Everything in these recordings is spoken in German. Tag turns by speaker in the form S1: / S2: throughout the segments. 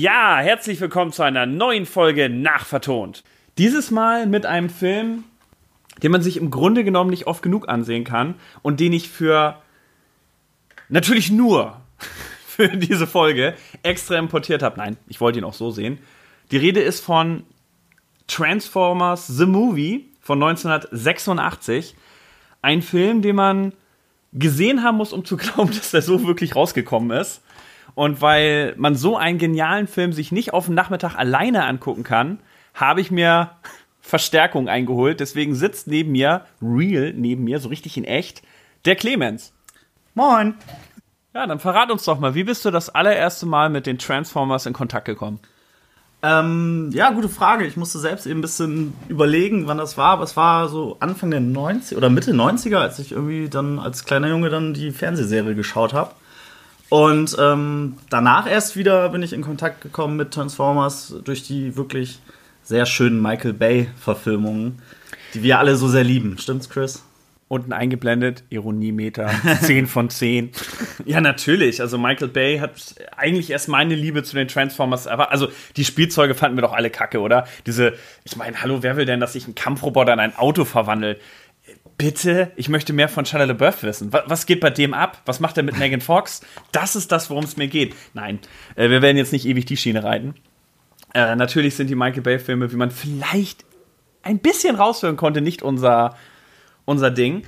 S1: Ja, herzlich willkommen zu einer neuen Folge Nachvertont. Dieses Mal mit einem Film, den man sich im Grunde genommen nicht oft genug ansehen kann und den ich für natürlich nur für diese Folge extra importiert habe. Nein, ich wollte ihn auch so sehen. Die Rede ist von Transformers The Movie von 1986. Ein Film, den man gesehen haben muss, um zu glauben, dass der so wirklich rausgekommen ist. Und weil man so einen genialen Film sich nicht auf den Nachmittag alleine angucken kann, habe ich mir Verstärkung eingeholt. Deswegen sitzt neben mir, real neben mir, so richtig in echt, der Clemens.
S2: Moin.
S1: Ja, dann verrat uns doch mal, wie bist du das allererste Mal mit den Transformers in Kontakt gekommen?
S2: Ähm, ja, gute Frage. Ich musste selbst eben ein bisschen überlegen, wann das war, aber es war so Anfang der 90er oder Mitte 90er, als ich irgendwie dann als kleiner Junge dann die Fernsehserie geschaut habe. Und ähm, danach erst wieder bin ich in Kontakt gekommen mit Transformers durch die wirklich sehr schönen Michael Bay-Verfilmungen, die wir alle so sehr lieben. Stimmt's, Chris?
S1: Unten eingeblendet, Ironiemeter, 10 von 10. ja, natürlich. Also Michael Bay hat eigentlich erst meine Liebe zu den Transformers aber Also die Spielzeuge fanden wir doch alle kacke, oder? Diese, ich meine, hallo, wer will denn, dass sich ein Kampfroboter in ein Auto verwandelt? Bitte, ich möchte mehr von Shia LaBeouf wissen. Was, geht bei dem ab? Was macht er mit Megan Fox? Das ist das, worum es mir geht. Nein, äh, wir werden jetzt nicht ewig die Schiene reiten. Äh, natürlich sind die Michael Bay-Filme, wie man vielleicht ein bisschen raushören konnte, nicht unser, unser Ding.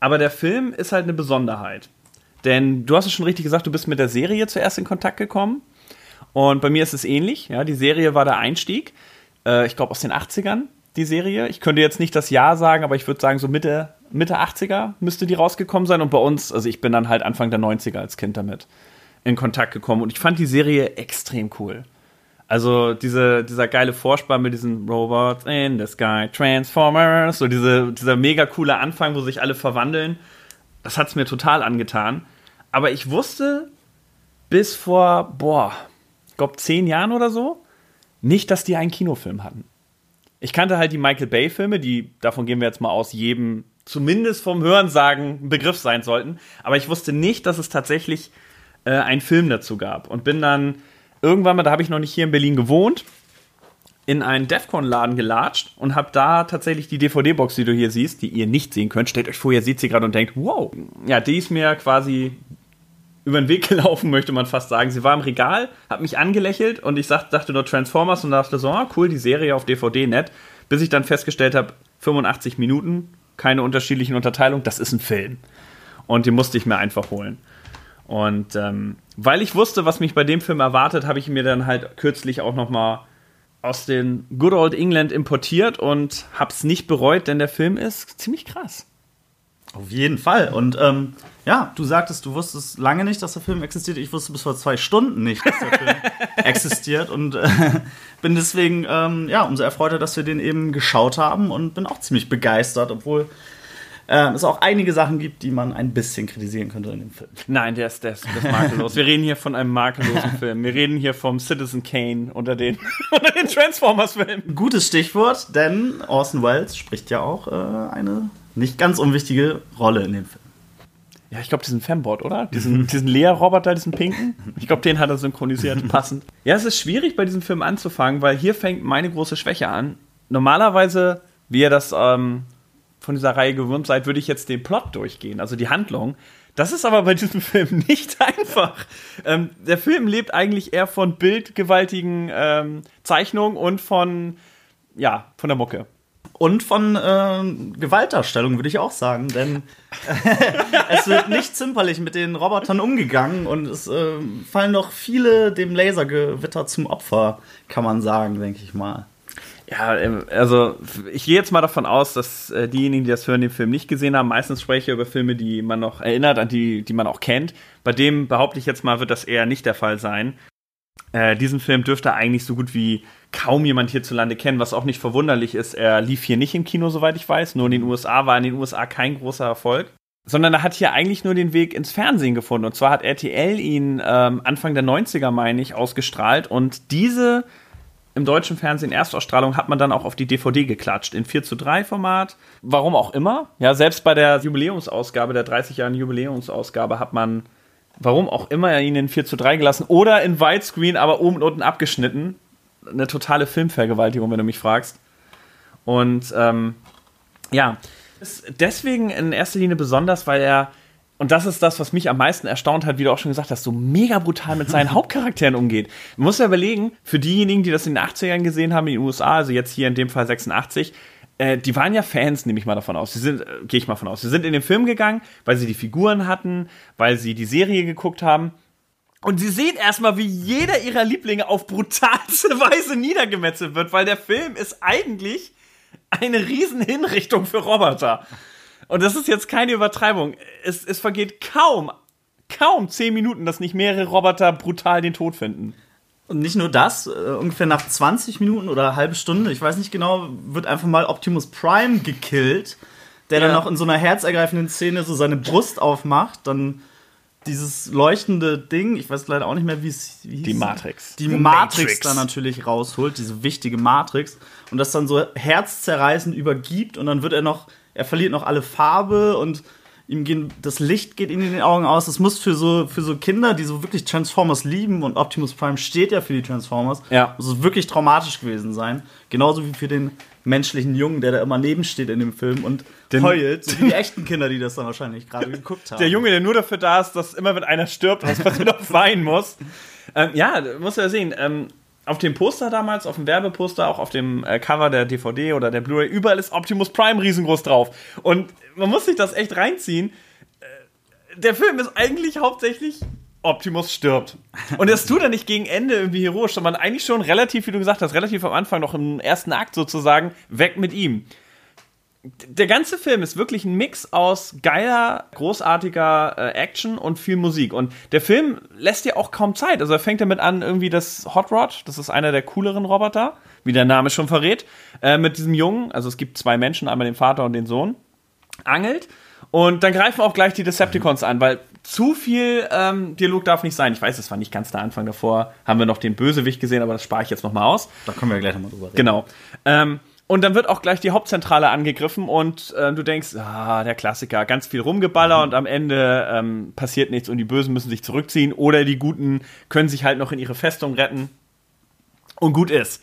S1: Aber der Film ist halt eine Besonderheit. Denn du hast es schon richtig gesagt, du bist mit der Serie zuerst in Kontakt gekommen. Und bei mir ist es ähnlich. Ja, die Serie war der Einstieg. Äh, ich glaube aus den 80ern die Serie. Ich könnte jetzt nicht das Jahr sagen, aber ich würde sagen, so Mitte, Mitte 80er müsste die rausgekommen sein. Und bei uns, also ich bin dann halt Anfang der 90er als Kind damit in Kontakt gekommen. Und ich fand die Serie extrem cool. Also diese, dieser geile Vorspann mit diesen Robots in the Sky, Transformers, so diese, dieser mega coole Anfang, wo sich alle verwandeln. Das hat es mir total angetan. Aber ich wusste bis vor, boah, ich glaube zehn Jahren oder so, nicht, dass die einen Kinofilm hatten. Ich kannte halt die Michael Bay-Filme, die, davon gehen wir jetzt mal aus, jedem zumindest vom Hörensagen ein Begriff sein sollten. Aber ich wusste nicht, dass es tatsächlich äh, einen Film dazu gab. Und bin dann irgendwann mal, da habe ich noch nicht hier in Berlin gewohnt, in einen Defcon-Laden gelatscht und habe da tatsächlich die DVD-Box, die du hier siehst, die ihr nicht sehen könnt. Stellt euch vor, ihr seht sie gerade und denkt, wow. Ja, die ist mir quasi über den Weg gelaufen, möchte man fast sagen. Sie war im Regal, hat mich angelächelt und ich sag, dachte nur Transformers und dachte so, ah, cool, die Serie auf DVD, nett. Bis ich dann festgestellt habe, 85 Minuten, keine unterschiedlichen Unterteilungen, das ist ein Film. Und die musste ich mir einfach holen. Und ähm, weil ich wusste, was mich bei dem Film erwartet, habe ich mir dann halt kürzlich auch noch mal aus den Good Old England importiert und hab's nicht bereut, denn der Film ist ziemlich krass.
S2: Auf jeden Fall. Und ähm, ja, du sagtest, du wusstest lange nicht, dass der Film existiert. Ich wusste bis vor zwei Stunden nicht, dass der Film existiert. Und äh, bin deswegen ähm, ja, umso erfreuter, dass wir den eben geschaut haben und bin auch ziemlich begeistert, obwohl äh, es auch einige Sachen gibt, die man ein bisschen kritisieren könnte in dem Film.
S1: Nein, der ist, der ist, der ist makellos. Wir reden hier von einem makellosen Film. Wir reden hier vom Citizen Kane unter den, unter den Transformers-Filmen.
S2: Gutes Stichwort, denn Orson Welles spricht ja auch äh, eine nicht ganz unwichtige Rolle in dem Film.
S1: Ja, ich glaube, diesen Fembot, oder? Diesen, diesen Lea-Roboter, diesen pinken. Ich glaube, den hat er synchronisiert, passend. Ja, es ist schwierig, bei diesem Film anzufangen, weil hier fängt meine große Schwäche an. Normalerweise, wie ihr das ähm, von dieser Reihe gewöhnt seid, würde ich jetzt den Plot durchgehen, also die Handlung. Das ist aber bei diesem Film nicht einfach. Ähm, der Film lebt eigentlich eher von bildgewaltigen ähm, Zeichnungen und von, ja, von der Mucke
S2: und von äh, Gewaltdarstellung, würde ich auch sagen. Denn es wird nicht zimperlich mit den Robotern umgegangen und es äh, fallen doch viele dem Lasergewitter zum Opfer, kann man sagen, denke ich mal.
S1: Ja, ähm, also ich gehe jetzt mal davon aus, dass äh, diejenigen, die das hören, den Film nicht gesehen haben, meistens spreche ich über Filme, die man noch erinnert, an die, die man auch kennt. Bei dem behaupte ich jetzt mal, wird das eher nicht der Fall sein. Äh, diesen Film dürfte eigentlich so gut wie kaum jemand hierzulande kennen, was auch nicht verwunderlich ist. Er lief hier nicht im Kino, soweit ich weiß. Nur in den USA war in den USA kein großer Erfolg. Sondern er hat hier eigentlich nur den Weg ins Fernsehen gefunden. Und zwar hat RTL ihn ähm, Anfang der 90er, meine ich, ausgestrahlt. Und diese im deutschen Fernsehen Erstausstrahlung hat man dann auch auf die DVD geklatscht, in 4 zu 3 Format. Warum auch immer. Ja, selbst bei der Jubiläumsausgabe, der 30 Jahren Jubiläumsausgabe, hat man warum auch immer er ihn in 4 zu 3 gelassen oder in Widescreen, aber oben und unten abgeschnitten. Eine totale Filmvergewaltigung, wenn du mich fragst. Und ähm, ja, ist deswegen in erster Linie besonders, weil er, und das ist das, was mich am meisten erstaunt hat, wie du auch schon gesagt hast, so mega brutal mit seinen Hauptcharakteren umgeht. Man muss ja überlegen, für diejenigen, die das in den 80ern gesehen haben in den USA, also jetzt hier in dem Fall 86, äh, die waren ja Fans, nehme ich mal davon aus. Sie sind, äh, gehe ich mal von aus. Sie sind in den Film gegangen, weil sie die Figuren hatten, weil sie die Serie geguckt haben. Und sie sehen erstmal, wie jeder ihrer Lieblinge auf brutalste Weise niedergemetzelt wird, weil der Film ist eigentlich eine Riesenhinrichtung für Roboter. Und das ist jetzt keine Übertreibung. Es, es vergeht kaum, kaum zehn Minuten, dass nicht mehrere Roboter brutal den Tod finden.
S2: Und nicht nur das, äh, ungefähr nach 20 Minuten oder eine halbe Stunde, ich weiß nicht genau, wird einfach mal Optimus Prime gekillt, der ja. dann noch in so einer herzergreifenden Szene so seine Brust aufmacht, dann dieses leuchtende Ding, ich weiß leider auch nicht mehr, wie es hieß.
S1: Die Matrix.
S2: Die, die Matrix, Matrix dann natürlich rausholt, diese wichtige Matrix. Und das dann so herzzerreißend übergibt und dann wird er noch, er verliert noch alle Farbe und ihm gehen, das Licht geht ihm in den Augen aus. Das muss für so, für so Kinder, die so wirklich Transformers lieben und Optimus Prime steht ja für die Transformers,
S1: ja.
S2: muss es wirklich traumatisch gewesen sein. Genauso wie für den menschlichen Jungen, der da immer nebensteht in dem Film und den, heult, so wie die echten Kinder, die das dann wahrscheinlich gerade geguckt haben.
S1: Der Junge, der nur dafür da ist, dass immer wenn einer stirbt, was passiert, auch weinen muss. Ähm, ja, muss ja sehen. Ähm, auf dem Poster damals, auf dem Werbeposter, auch auf dem äh, Cover der DVD oder der Blu-ray, überall ist Optimus Prime riesengroß drauf. Und man muss sich das echt reinziehen. Äh, der Film ist eigentlich hauptsächlich Optimus stirbt. Und das tut er nicht gegen Ende irgendwie heroisch, sondern eigentlich schon relativ, wie du gesagt hast, relativ am Anfang, noch im ersten Akt sozusagen, weg mit ihm. Der ganze Film ist wirklich ein Mix aus geiler, großartiger äh, Action und viel Musik. Und der Film lässt dir auch kaum Zeit. Also er fängt damit an, irgendwie das Hot Rod, das ist einer der cooleren Roboter, wie der Name schon verrät, äh, mit diesem Jungen, also es gibt zwei Menschen, einmal den Vater und den Sohn, angelt. Und dann greifen auch gleich die Decepticons an, weil zu viel ähm, Dialog darf nicht sein. Ich weiß, es war nicht ganz der Anfang davor. Haben wir noch den Bösewicht gesehen, aber das spare ich jetzt nochmal aus.
S2: Da können wir gleich nochmal drüber reden.
S1: Genau. Ähm, und dann wird auch gleich die Hauptzentrale angegriffen und äh, du denkst, ah, der Klassiker, ganz viel Rumgeballer mhm. und am Ende ähm, passiert nichts und die Bösen müssen sich zurückziehen oder die Guten können sich halt noch in ihre Festung retten. Und gut ist.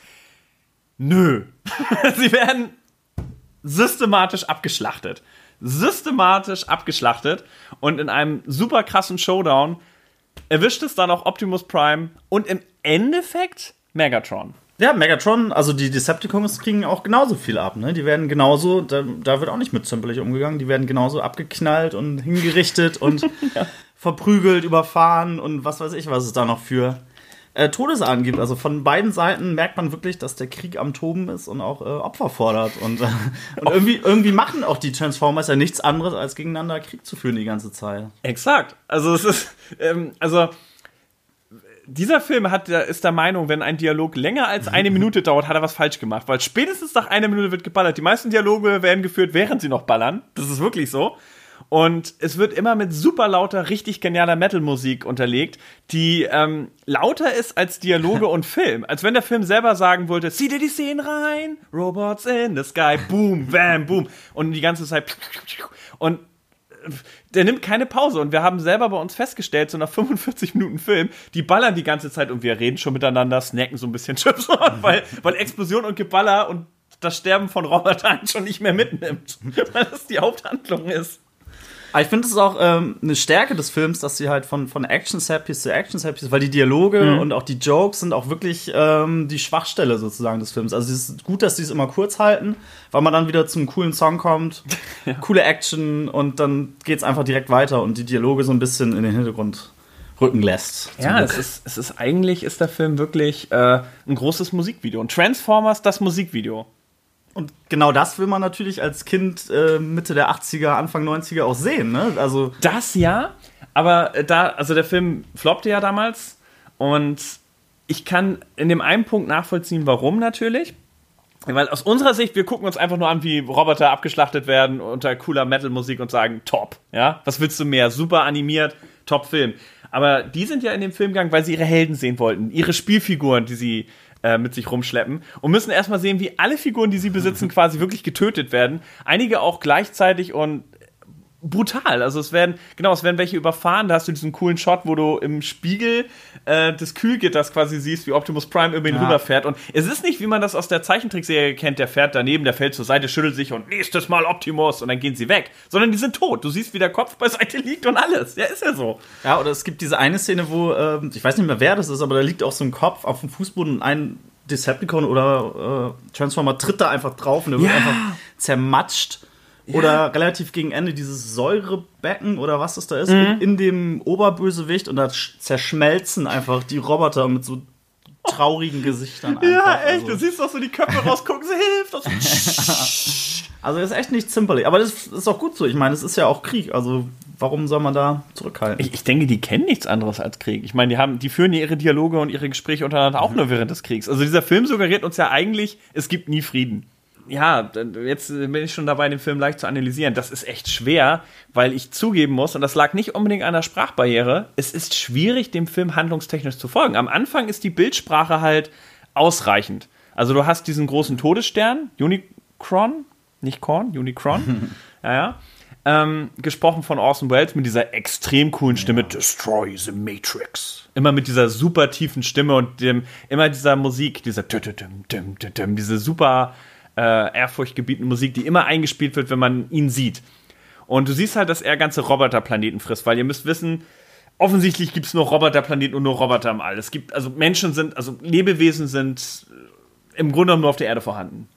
S1: Nö. Sie werden systematisch abgeschlachtet systematisch abgeschlachtet und in einem super krassen Showdown erwischt es dann auch Optimus Prime und im Endeffekt Megatron.
S2: Ja, Megatron, also die Decepticons kriegen auch genauso viel ab, ne? Die werden genauso, da, da wird auch nicht mit zimperlich umgegangen, die werden genauso abgeknallt und hingerichtet und ja. verprügelt, überfahren und was weiß ich, was es da noch für äh, Todesahnen gibt. Also von beiden Seiten merkt man wirklich, dass der Krieg am Toben ist und auch äh, Opfer fordert. Und, äh, und irgendwie, irgendwie machen auch die Transformers ja nichts anderes, als gegeneinander Krieg zu führen die ganze Zeit.
S1: Exakt. Also es ist, ähm, also dieser Film hat, ist der Meinung, wenn ein Dialog länger als eine Minute dauert, hat er was falsch gemacht. Weil spätestens nach einer Minute wird geballert. Die meisten Dialoge werden geführt, während sie noch ballern. Das ist wirklich so. Und es wird immer mit super lauter, richtig genialer Metal-Musik unterlegt, die ähm, lauter ist als Dialoge und Film. Als wenn der Film selber sagen wollte, zieh dir die Szenen rein, Robots in the sky, boom, bam, boom. Und die ganze Zeit. Und der nimmt keine Pause. Und wir haben selber bei uns festgestellt, so nach 45 Minuten Film, die ballern die ganze Zeit und wir reden schon miteinander, snacken so ein bisschen Chips, weil, weil Explosion und Geballer und das Sterben von Robotern schon nicht mehr mitnimmt, weil das die Haupthandlung ist.
S2: Aber ich finde es auch ähm, eine Stärke des Films, dass sie halt von, von Action-Sappies zu Action-Sappies, weil die Dialoge mhm. und auch die Jokes sind auch wirklich ähm, die Schwachstelle sozusagen des Films. Also es ist gut, dass sie es immer kurz halten, weil man dann wieder zum coolen Song kommt, ja. coole Action und dann geht es einfach direkt weiter und die Dialoge so ein bisschen in den Hintergrund rücken lässt.
S1: Ja, es ist, es ist eigentlich ist der Film wirklich äh, ein großes Musikvideo. Und Transformers, das Musikvideo.
S2: Und genau das will man natürlich als Kind äh, Mitte der 80er, Anfang 90er auch sehen, ne?
S1: Also das ja, aber da, also der Film floppte ja damals und ich kann in dem einen Punkt nachvollziehen, warum natürlich. Weil aus unserer Sicht, wir gucken uns einfach nur an, wie Roboter abgeschlachtet werden unter cooler Metal-Musik und sagen, top, ja? Was willst du mehr? Super animiert, top Film. Aber die sind ja in dem Film gegangen, weil sie ihre Helden sehen wollten, ihre Spielfiguren, die sie äh, mit sich rumschleppen und müssen erstmal sehen, wie alle Figuren, die sie besitzen, quasi wirklich getötet werden. Einige auch gleichzeitig und brutal. Also es werden, genau, es werden welche überfahren. Da hast du diesen coolen Shot, wo du im Spiegel äh, des Kühlgitters quasi siehst, wie Optimus Prime über ihn ja. rüberfährt. Und es ist nicht, wie man das aus der Zeichentrickserie kennt, der fährt daneben, der fällt zur Seite, schüttelt sich und nächstes Mal Optimus und dann gehen sie weg. Sondern die sind tot. Du siehst, wie der Kopf beiseite liegt und alles. Ja, ist ja so.
S2: Ja, oder es gibt diese eine Szene, wo, äh, ich weiß nicht mehr, wer das ist, aber da liegt auch so ein Kopf auf dem Fußboden und ein Decepticon oder äh, Transformer tritt da einfach drauf und der ja. wird einfach zermatscht. Oder relativ gegen Ende dieses Säurebecken oder was das da ist, mhm. in dem Oberbösewicht und da zerschmelzen einfach die Roboter mit so traurigen Gesichtern. Einfach.
S1: Ja, echt, also. du siehst doch so die Köpfe rausgucken, sie hilft.
S2: also das ist echt nicht zimperlich. Aber das ist auch gut so. Ich meine, es ist ja auch Krieg. Also warum soll man da zurückhalten?
S1: Ich, ich, denke, die kennen nichts anderes als Krieg. Ich meine, die haben, die führen ja ihre Dialoge und ihre Gespräche untereinander auch mhm. nur während des Kriegs. Also dieser Film suggeriert uns ja eigentlich, es gibt nie Frieden ja, jetzt bin ich schon dabei, den Film leicht zu analysieren. Das ist echt schwer, weil ich zugeben muss, und das lag nicht unbedingt an der Sprachbarriere, es ist schwierig, dem Film handlungstechnisch zu folgen. Am Anfang ist die Bildsprache halt ausreichend. Also du hast diesen großen Todesstern, Unicron, nicht Korn, Unicron, ja, ja. Ähm, gesprochen von Orson Welles mit dieser extrem coolen Stimme, ja. Destroy the Matrix. Immer mit dieser super tiefen Stimme und dem, immer dieser Musik, dieser diese super äh, ehrfurchtgebietende Musik, die immer eingespielt wird, wenn man ihn sieht. Und du siehst halt, dass er ganze Roboterplaneten frisst, weil ihr müsst wissen, offensichtlich gibt es nur Roboterplaneten und nur Roboter im All. Es gibt, also Menschen sind, also Lebewesen sind im Grunde genommen nur auf der Erde vorhanden.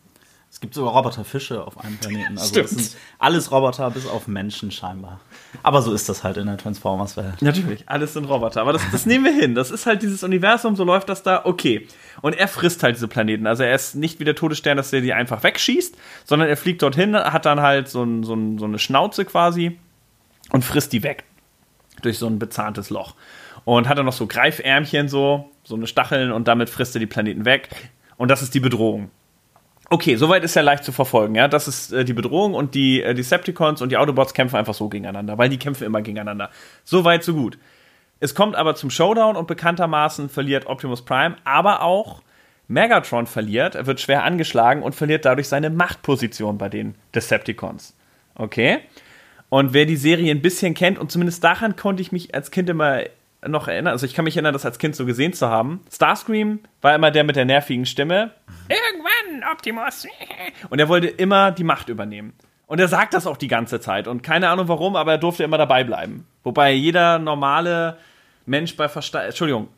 S2: Es gibt sogar Roboterfische auf einem Planeten. Also Stimmt. das sind alles Roboter bis auf Menschen scheinbar. Aber so ist das halt in der Transformers-Welt.
S1: Natürlich, alles sind Roboter. Aber das, das nehmen wir hin. Das ist halt dieses Universum, so läuft das da, okay. Und er frisst halt diese Planeten. Also er ist nicht wie der Todesstern, dass er die einfach wegschießt, sondern er fliegt dorthin, hat dann halt so, ein, so, ein, so eine Schnauze quasi und frisst die weg. Durch so ein bezahntes Loch. Und hat dann noch so Greifärmchen, so, so eine Stacheln und damit frisst er die Planeten weg. Und das ist die Bedrohung. Okay, soweit ist ja leicht zu verfolgen, ja. Das ist äh, die Bedrohung und die äh, Decepticons und die Autobots kämpfen einfach so gegeneinander, weil die kämpfen immer gegeneinander. So weit, so gut. Es kommt aber zum Showdown und bekanntermaßen verliert Optimus Prime, aber auch Megatron verliert, er wird schwer angeschlagen und verliert dadurch seine Machtposition bei den Decepticons. Okay? Und wer die Serie ein bisschen kennt, und zumindest daran konnte ich mich als Kind immer noch erinnern, also ich kann mich erinnern, das als Kind so gesehen zu haben. Starscream war immer der mit der nervigen Stimme. Irgendwann, Optimus. Und er wollte immer die Macht übernehmen. Und er sagt das auch die ganze Zeit. Und keine Ahnung warum, aber er durfte immer dabei bleiben. Wobei jeder normale Mensch bei Verstand, Entschuldigung,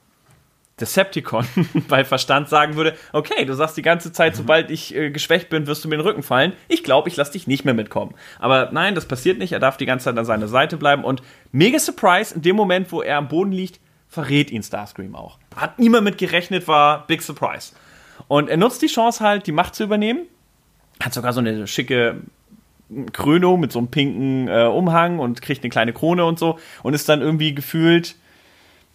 S1: Decepticon bei Verstand sagen würde, okay, du sagst die ganze Zeit, mhm. sobald ich äh, geschwächt bin, wirst du mir in den Rücken fallen. Ich glaube, ich lasse dich nicht mehr mitkommen. Aber nein, das passiert nicht. Er darf die ganze Zeit an seiner Seite bleiben. Und mega Surprise, in dem Moment, wo er am Boden liegt, verrät ihn Starscream auch. Hat niemand mit gerechnet, war Big Surprise. Und er nutzt die Chance halt, die Macht zu übernehmen. Hat sogar so eine schicke Krönung mit so einem pinken äh, Umhang und kriegt eine kleine Krone und so. Und ist dann irgendwie gefühlt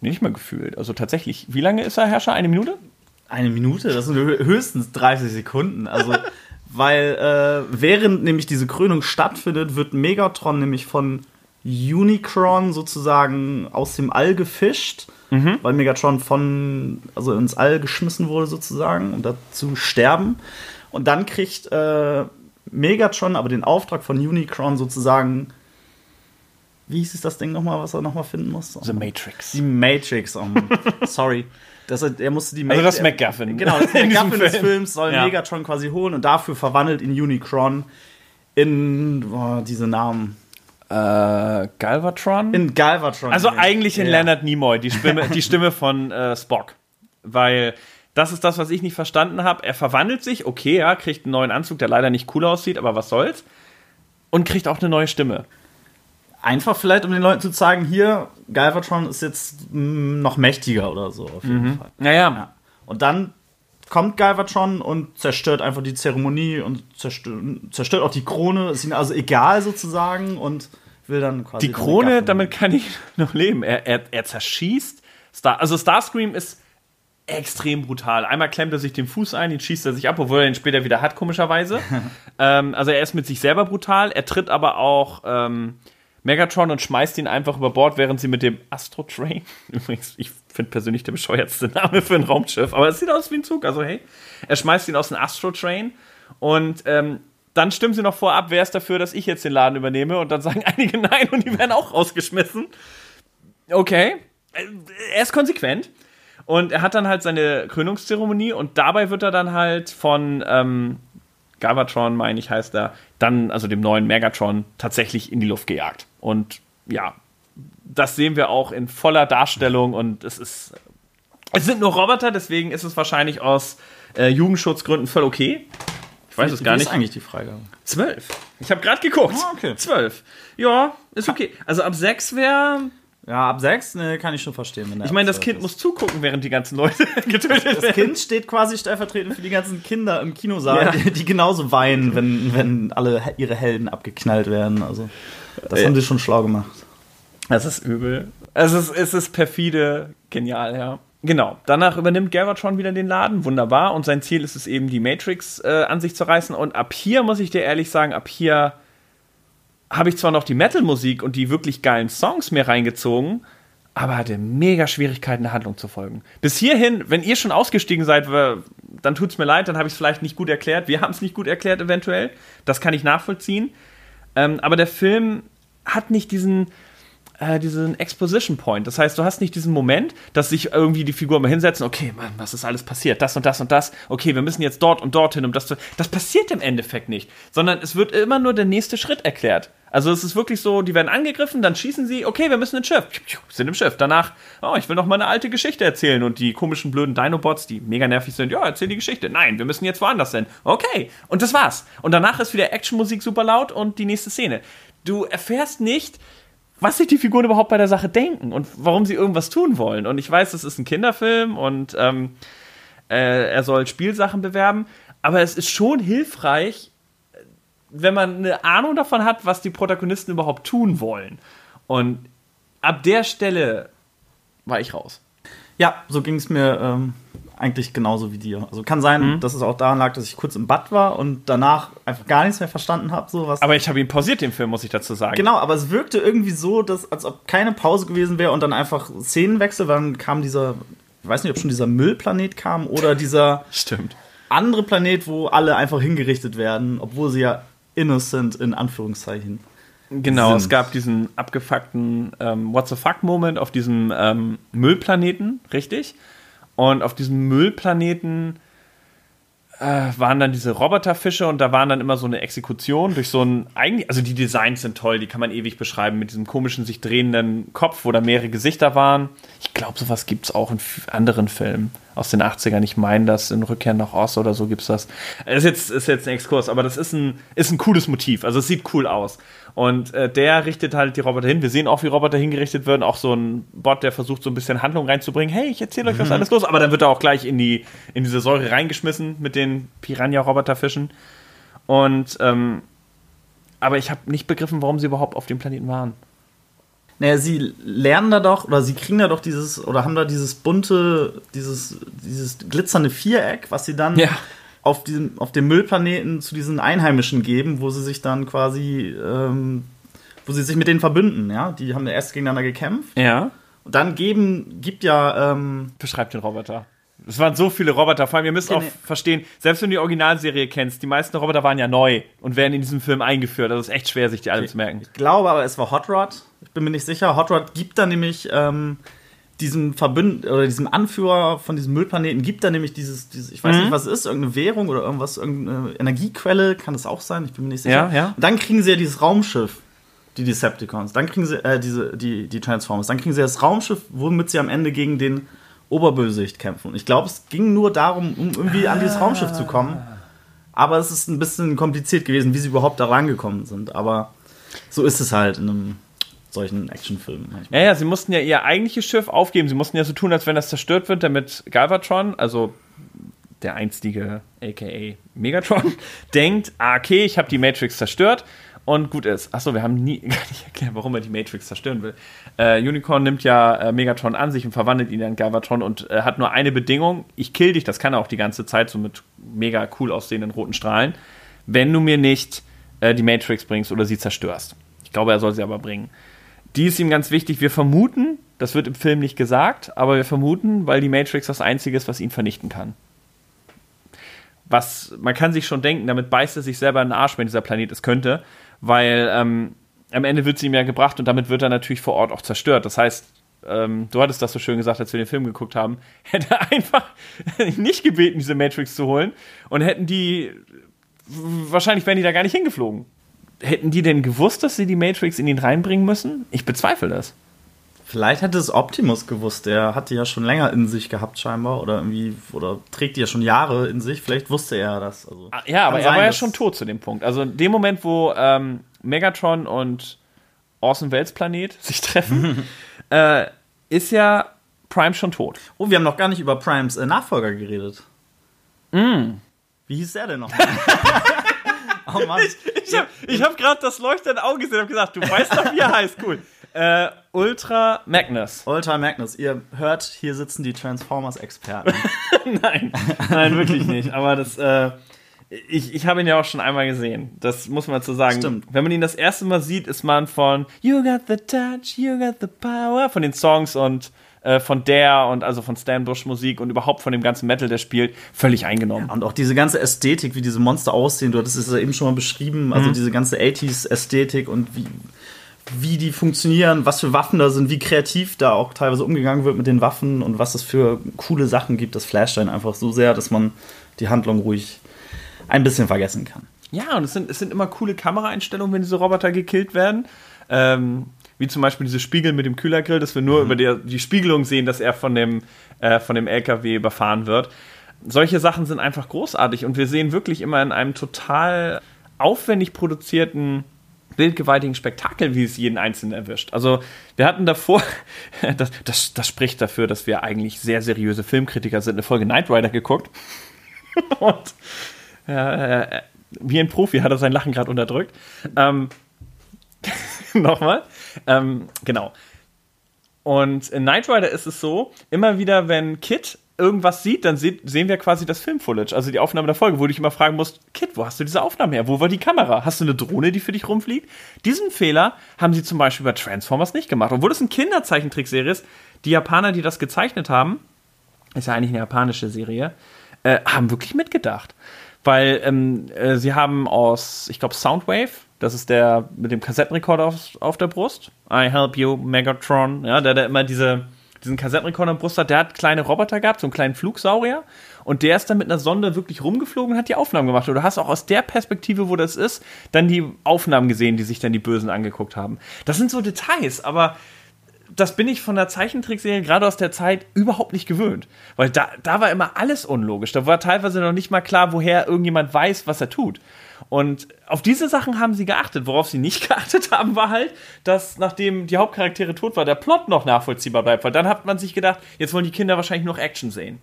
S1: nicht mal gefühlt. Also tatsächlich, wie lange ist er Herrscher? Eine Minute?
S2: Eine Minute? Das sind höchstens 30 Sekunden. Also, weil äh, während nämlich diese Krönung stattfindet, wird Megatron nämlich von Unicron sozusagen aus dem All gefischt, mhm. weil Megatron von, also ins All geschmissen wurde sozusagen, um dazu sterben. Und dann kriegt äh, Megatron aber den Auftrag von Unicron sozusagen wie hieß es das Ding nochmal, was er nochmal finden muss?
S1: The Matrix.
S2: Die Matrix, um, sorry. Das, er musste die
S1: also das MacGuffin.
S2: Genau, das MacGuffin des Films soll ja. Megatron quasi holen und dafür verwandelt ihn Unicron in oh, diese Namen.
S1: Äh, Galvatron?
S2: In Galvatron.
S1: Also eigentlich in ja. Leonard Nimoy, die Stimme, die Stimme von äh, Spock. Weil das ist das, was ich nicht verstanden habe. Er verwandelt sich, okay, ja, kriegt einen neuen Anzug, der leider nicht cool aussieht, aber was soll's. Und kriegt auch eine neue Stimme
S2: einfach vielleicht, um den Leuten zu zeigen, hier, Galvatron ist jetzt mm, noch mächtiger oder so, auf jeden
S1: mhm. Fall. Naja. Ja.
S2: Und dann kommt Galvatron und zerstört einfach die Zeremonie und zerstört, zerstört auch die Krone. Ist ihm also egal sozusagen und will dann
S1: quasi. Die Krone, damit kann ich noch leben. Er, er, er zerschießt. Star, also Starscream ist extrem brutal. Einmal klemmt er sich den Fuß ein, den schießt er sich ab, obwohl er ihn später wieder hat, komischerweise. ähm, also er ist mit sich selber brutal. Er tritt aber auch. Ähm, Megatron und schmeißt ihn einfach über Bord, während sie mit dem Astro Train, übrigens, ich finde persönlich der bescheuertste Name für ein Raumschiff, aber es sieht aus wie ein Zug, also hey, er schmeißt ihn aus dem Astro Train und ähm, dann stimmen sie noch vorab, wer ist dafür, dass ich jetzt den Laden übernehme und dann sagen einige nein und die werden auch rausgeschmissen. Okay, Äh, er ist konsequent und er hat dann halt seine Krönungszeremonie und dabei wird er dann halt von ähm, Galvatron, meine ich, heißt er, dann, also dem neuen Megatron, tatsächlich in die Luft gejagt. Und ja, das sehen wir auch in voller Darstellung und es ist. Es sind nur Roboter, deswegen ist es wahrscheinlich aus äh, Jugendschutzgründen voll okay. Ich weiß es gar nicht.
S2: ist eigentlich die Freigabe?
S1: Zwölf. Ich habe gerade geguckt.
S2: Ah, okay.
S1: Zwölf. Ja, ist okay. Also ab sechs wäre.
S2: Ja, ab sechs ne, kann ich schon verstehen.
S1: Ich meine, das Kind
S2: ist.
S1: muss zugucken, während die ganzen Leute getötet
S2: Das
S1: werden.
S2: Kind steht quasi stellvertretend für die ganzen Kinder im Kinosaal,
S1: Ja.
S2: die, die genauso weinen, wenn, wenn alle ihre Helden abgeknallt werden. Also, das
S1: Ja.
S2: haben sie schon schlau gemacht.
S1: Das ist übel. Es ist, es ist perfide, genial, ja. Genau. Danach übernimmt Galvatron wieder den Laden, wunderbar. Und sein Ziel ist es eben, die Matrix äh, an sich zu reißen. Und ab hier muss ich dir ehrlich sagen, ab hier habe ich zwar noch die Metal-Musik und die wirklich geilen Songs mir reingezogen, aber hatte mega Schwierigkeiten, der Handlung zu folgen. Bis hierhin, wenn ihr schon ausgestiegen seid, dann tut's mir leid, dann habe ich es vielleicht nicht gut erklärt. Wir haben es nicht gut erklärt, eventuell. Das kann ich nachvollziehen. Ähm, aber der Film hat nicht diesen, äh, diesen Exposition Point. Das heißt, du hast nicht diesen Moment, dass sich irgendwie die Figuren mal hinsetzen, okay, Mann, was ist alles passiert? Das und das und das. Okay, wir müssen jetzt dort und dorthin, um das zu. Das passiert im Endeffekt nicht. Sondern es wird immer nur der nächste Schritt erklärt. Also es ist wirklich so, die werden angegriffen, dann schießen sie, okay, wir müssen ins Schiff. Sind im Schiff. Danach, oh, ich will noch mal eine alte Geschichte erzählen. Und die komischen blöden Dinobots, die mega nervig sind, ja, erzähl die Geschichte. Nein, wir müssen jetzt woanders hin. Okay. Und das war's. Und danach ist wieder Actionmusik super laut und die nächste Szene. Du erfährst nicht, was sich die Figuren überhaupt bei der Sache denken und warum sie irgendwas tun wollen. Und ich weiß, das ist ein Kinderfilm und ähm, äh, er soll Spielsachen bewerben, aber es ist schon hilfreich, wenn man eine Ahnung davon hat, was die Protagonisten überhaupt tun wollen. Und ab der Stelle war ich raus.
S2: Ja, so ging es mir ähm, eigentlich genauso wie dir. Also kann sein, dass es auch daran lag, dass ich kurz im Bad war und danach einfach gar nichts mehr verstanden habe. So was.
S1: Aber ich habe ihn pausiert, den Film, muss ich dazu sagen.
S2: Genau, aber es wirkte irgendwie so, dass, als ob keine Pause gewesen wäre und dann einfach Szenenwechsel, dann kam dieser, ich weiß nicht, ob schon dieser Müllplanet kam oder dieser
S1: Stimmt.
S2: andere Planet, wo alle einfach hingerichtet werden, obwohl sie ja innocent in Anführungszeichen.
S1: Genau,
S2: sind.
S1: es gab diesen abgefuckten ähm, What the fuck-Moment auf diesem ähm, Müllplaneten, richtig? Und auf diesem Müllplaneten äh, waren dann diese Roboterfische und da waren dann immer so eine Exekution durch so ein, eigentlich, also die Designs sind toll, die kann man ewig beschreiben, mit diesem komischen, sich drehenden Kopf, wo da mehrere Gesichter waren. Ich glaube, sowas gibt es auch in anderen Filmen aus den 80ern. Ich meine, das in Rückkehr nach Ost oder so gibt es das. Ist jetzt, ist jetzt ein Exkurs, aber das ist ein, ist ein cooles Motiv. Also es sieht cool aus. Und äh, der richtet halt die Roboter hin. Wir sehen auch, wie Roboter hingerichtet werden. Auch so ein Bot, der versucht, so ein bisschen Handlung reinzubringen. Hey, ich erzähle euch, was alles los. Aber dann wird er auch gleich in, die, in diese Säure reingeschmissen mit den Piranha-Roboterfischen. Und, ähm, aber ich habe nicht begriffen, warum sie überhaupt auf dem Planeten waren.
S2: Naja, sie lernen da doch, oder sie kriegen da doch dieses, oder haben da dieses bunte, dieses, dieses glitzernde Viereck, was sie dann
S1: Ja.
S2: Auf, diesem, auf dem Müllplaneten zu diesen Einheimischen geben, wo sie sich dann quasi, ähm, wo sie sich mit denen verbünden, ja. Die haben ja erst gegeneinander gekämpft.
S1: Ja.
S2: Und dann geben, gibt ja, ähm,
S1: Beschreibt den Roboter. Es waren so viele Roboter. Vor allem, ihr müsst auch verstehen, selbst wenn du die Originalserie kennst, die meisten Roboter waren ja neu und werden in diesem Film eingeführt. Also es ist echt schwer, sich die alle zu merken.
S2: ich glaube aber, es war Hot Rod. Ich bin mir nicht sicher. Hot Rod gibt da nämlich ähm, diesem Verbünd oder diesem Anführer von diesem Müllplaneten gibt da nämlich dieses, dieses ich weiß
S1: Mhm.
S2: nicht, was es ist, irgendeine Währung oder irgendwas, irgendeine Energiequelle, kann das auch sein, ich bin mir nicht sicher.
S1: Ja, ja.
S2: Und dann kriegen sie ja dieses Raumschiff, die Decepticons, dann kriegen sie, äh, diese, die, die Transformers, dann kriegen sie das Raumschiff, womit sie am Ende gegen den Oberbösewicht kämpfen. Und ich glaube, es ging nur darum, um irgendwie an dieses Raumschiff zu kommen. Aber es ist ein bisschen kompliziert gewesen, wie sie überhaupt da rangekommen sind. Aber so ist es halt in einem solchen Actionfilm. manchmal.
S1: Ja, ja, sie mussten ja ihr eigentliches Schiff aufgeben. Sie mussten ja so tun, als wenn das zerstört wird, damit Galvatron, also der einstige, aka Megatron, denkt, ah, okay, ich habe die Matrix zerstört und gut ist. Achso, wir haben nie gar nicht erklärt, warum er die Matrix zerstören will. Äh, Unicorn nimmt ja äh, Megatron an sich und verwandelt ihn in Galvatron und äh, hat nur eine Bedingung, ich kill dich, das kann er auch die ganze Zeit, so mit mega cool aussehenden roten Strahlen, wenn du mir nicht äh, die Matrix bringst oder sie zerstörst. Ich glaube, er soll sie aber bringen. Die ist ihm ganz wichtig. Wir vermuten, das wird im Film nicht gesagt, aber wir vermuten, weil die Matrix das Einzige ist, was ihn vernichten kann. was man kann sich schon denken, damit beißt er sich selber in den Arsch, wenn dieser Planet es könnte, weil ähm, am Ende wird sie ihm ja gebracht und damit wird er natürlich vor Ort auch zerstört. Das heißt, ähm, du hattest das so schön gesagt, als wir den Film geguckt haben, hätte er einfach nicht gebeten, diese Matrix zu holen und hätten die, wahrscheinlich wären die da gar nicht hingeflogen. Hätten die denn gewusst, dass sie die Matrix in ihn reinbringen müssen? Ich bezweifle das.
S2: Vielleicht hätte es Optimus gewusst, der hat die ja schon länger in sich gehabt scheinbar oder irgendwie oder trägt die ja schon Jahre in sich. Vielleicht wusste er das. Also,
S1: ah, ja, aber er war ja schon tot zu dem Punkt. Also in dem Moment, wo ähm, Megatron und Orson Welles Planet sich treffen, äh, ist ja Prime schon tot.
S2: Oh, wir haben noch gar nicht über Primes äh, Nachfolger geredet.
S1: Mm.
S2: Wie hieß der denn noch?
S1: oh Mann. Ich, ich habe hab gerade das leuchtende Auge gesehen und gesagt, du weißt doch, wie er heißt. Cool. Äh, Ultra Magnus.
S2: Ultra Magnus. Ihr hört, hier sitzen die Transformers-Experten.
S1: nein, nein, wirklich nicht. Aber das, äh, ich, ich habe ihn ja auch schon einmal gesehen. Das muss man zu sagen.
S2: Stimmt.
S1: Wenn man ihn das erste Mal sieht, ist man von You Got the Touch, You Got the Power, von den Songs und äh, von der und also von Stan Bush Musik und überhaupt von dem ganzen Metal, der spielt, völlig eingenommen.
S2: Ja, und auch diese ganze Ästhetik, wie diese Monster aussehen, du hattest es ja eben schon mal beschrieben, also mhm. diese ganze 80s Ästhetik und wie, wie die funktionieren, was für Waffen da sind, wie kreativ da auch teilweise umgegangen wird mit den Waffen und was es für coole Sachen gibt. Das flasht einen einfach so sehr, dass man die Handlung ruhig ein bisschen vergessen kann.
S1: Ja, und es sind, es sind immer coole Kameraeinstellungen, wenn diese Roboter gekillt werden. Ähm, wie zum Beispiel diese Spiegel mit dem Kühlergrill, dass wir nur mhm. über die, die Spiegelung sehen, dass er von dem, äh, von dem LKW überfahren wird. Solche Sachen sind einfach großartig und wir sehen wirklich immer in einem total aufwendig produzierten bildgewaltigen Spektakel, wie es jeden Einzelnen erwischt. Also wir hatten davor, das, das, das spricht dafür, dass wir eigentlich sehr seriöse Filmkritiker sind, eine Folge Knight Rider geguckt. Und äh, wie ein Profi hat er sein Lachen gerade unterdrückt. Ähm, Nochmal. Ähm, genau. Und in Knight Rider ist es so, immer wieder, wenn Kit irgendwas sieht, dann se sehen wir quasi das Film-Footage, also die Aufnahme der Folge, wo du dich immer fragen musst, Kit, wo hast du diese Aufnahme her? Wo war die Kamera? Hast du eine Drohne, die für dich rumfliegt? Diesen Fehler haben sie zum Beispiel bei Transformers nicht gemacht. Obwohl es eine Kinderzeichentrickserie ist, die Japaner, die das gezeichnet haben, ist ja eigentlich eine japanische Serie, äh, haben wirklich mitgedacht. Weil ähm, äh, sie haben aus, ich glaube, Soundwave, das ist der mit dem Kassettenrekorder auf, auf der Brust, I Help You, Megatron, ja, der, der immer diese diesen Kassettenrekorder im Brust hat, der hat kleine Roboter gehabt, so einen kleinen Flugsaurier. Und der ist dann mit einer Sonde wirklich rumgeflogen und hat die Aufnahmen gemacht. Und du hast auch aus der Perspektive, wo das ist, dann die Aufnahmen gesehen, die sich dann die Bösen angeguckt haben. Das sind so Details, aber das bin ich von der Zeichentrickserie gerade aus der Zeit überhaupt nicht gewöhnt. Weil da, da war immer alles unlogisch. Da war teilweise noch nicht mal klar, woher irgendjemand weiß, was er tut. Und auf diese Sachen haben sie geachtet. Worauf sie nicht geachtet haben, war halt, dass nachdem die Hauptcharaktere tot war, der Plot noch nachvollziehbar bleibt. Weil dann hat man sich gedacht, jetzt wollen die Kinder wahrscheinlich noch Action sehen.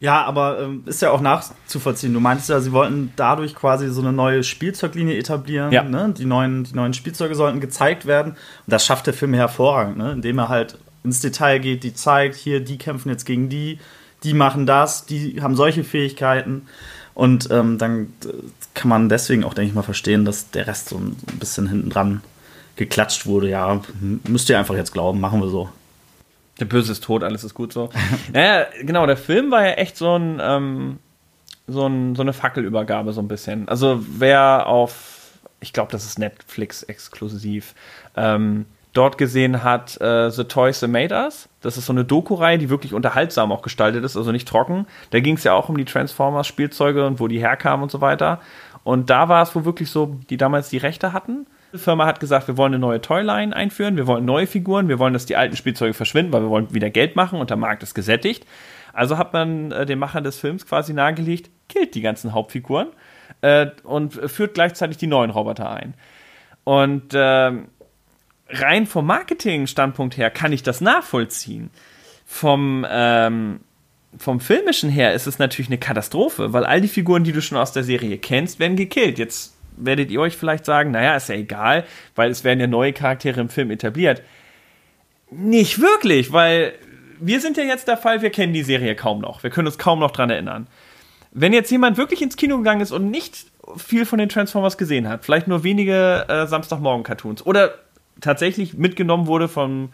S2: Ja, aber ähm, ist ja auch nachzuvollziehen. Du meinst ja, sie wollten dadurch quasi so eine neue Spielzeuglinie etablieren.
S1: Ja.
S2: Ne? Die, neuen, die neuen Spielzeuge sollten gezeigt werden. Und das schafft der Film hervorragend, ne? indem er halt ins Detail geht, die zeigt, hier, die kämpfen jetzt gegen die, die machen das, die haben solche Fähigkeiten. Und ähm, dann äh, kann man deswegen auch, denke ich mal, verstehen, dass der Rest so ein bisschen hinten dran geklatscht wurde. Ja, müsst ihr einfach jetzt glauben, machen wir so.
S1: Der Böse ist tot, alles ist gut so. naja, genau, der Film war ja echt so ein, ähm, so, ein so eine Fackelübergabe, so ein bisschen. Also wer auf, ich glaube, das ist Netflix exklusiv, ähm, dort gesehen hat äh, The Toys That Made Us. Das ist so eine Doku-Reihe, die wirklich unterhaltsam auch gestaltet ist, also nicht trocken. Da ging es ja auch um die Transformers-Spielzeuge und wo die herkamen und so weiter. Und da war es, wo wirklich so, die damals die Rechte hatten. Die Firma hat gesagt, wir wollen eine neue Toyline einführen, wir wollen neue Figuren, wir wollen, dass die alten Spielzeuge verschwinden, weil wir wollen wieder Geld machen und der Markt ist gesättigt. Also hat man äh, den Machern des Films quasi nahegelegt, killt die ganzen Hauptfiguren äh, und führt gleichzeitig die neuen Roboter ein. Und äh, rein vom Marketing-Standpunkt her kann ich das nachvollziehen. Vom, ähm, vom filmischen her ist es natürlich eine Katastrophe, weil all die Figuren, die du schon aus der Serie kennst, werden gekillt. Jetzt werdet ihr euch vielleicht sagen, naja, ist ja egal, weil es werden ja neue Charaktere im Film etabliert. Nicht wirklich, weil wir sind ja jetzt der Fall, wir kennen die Serie kaum noch. Wir können uns kaum noch dran erinnern. Wenn jetzt jemand wirklich ins Kino gegangen ist und nicht viel von den Transformers gesehen hat, vielleicht nur wenige äh, Samstagmorgen-Cartoons oder tatsächlich mitgenommen wurde vom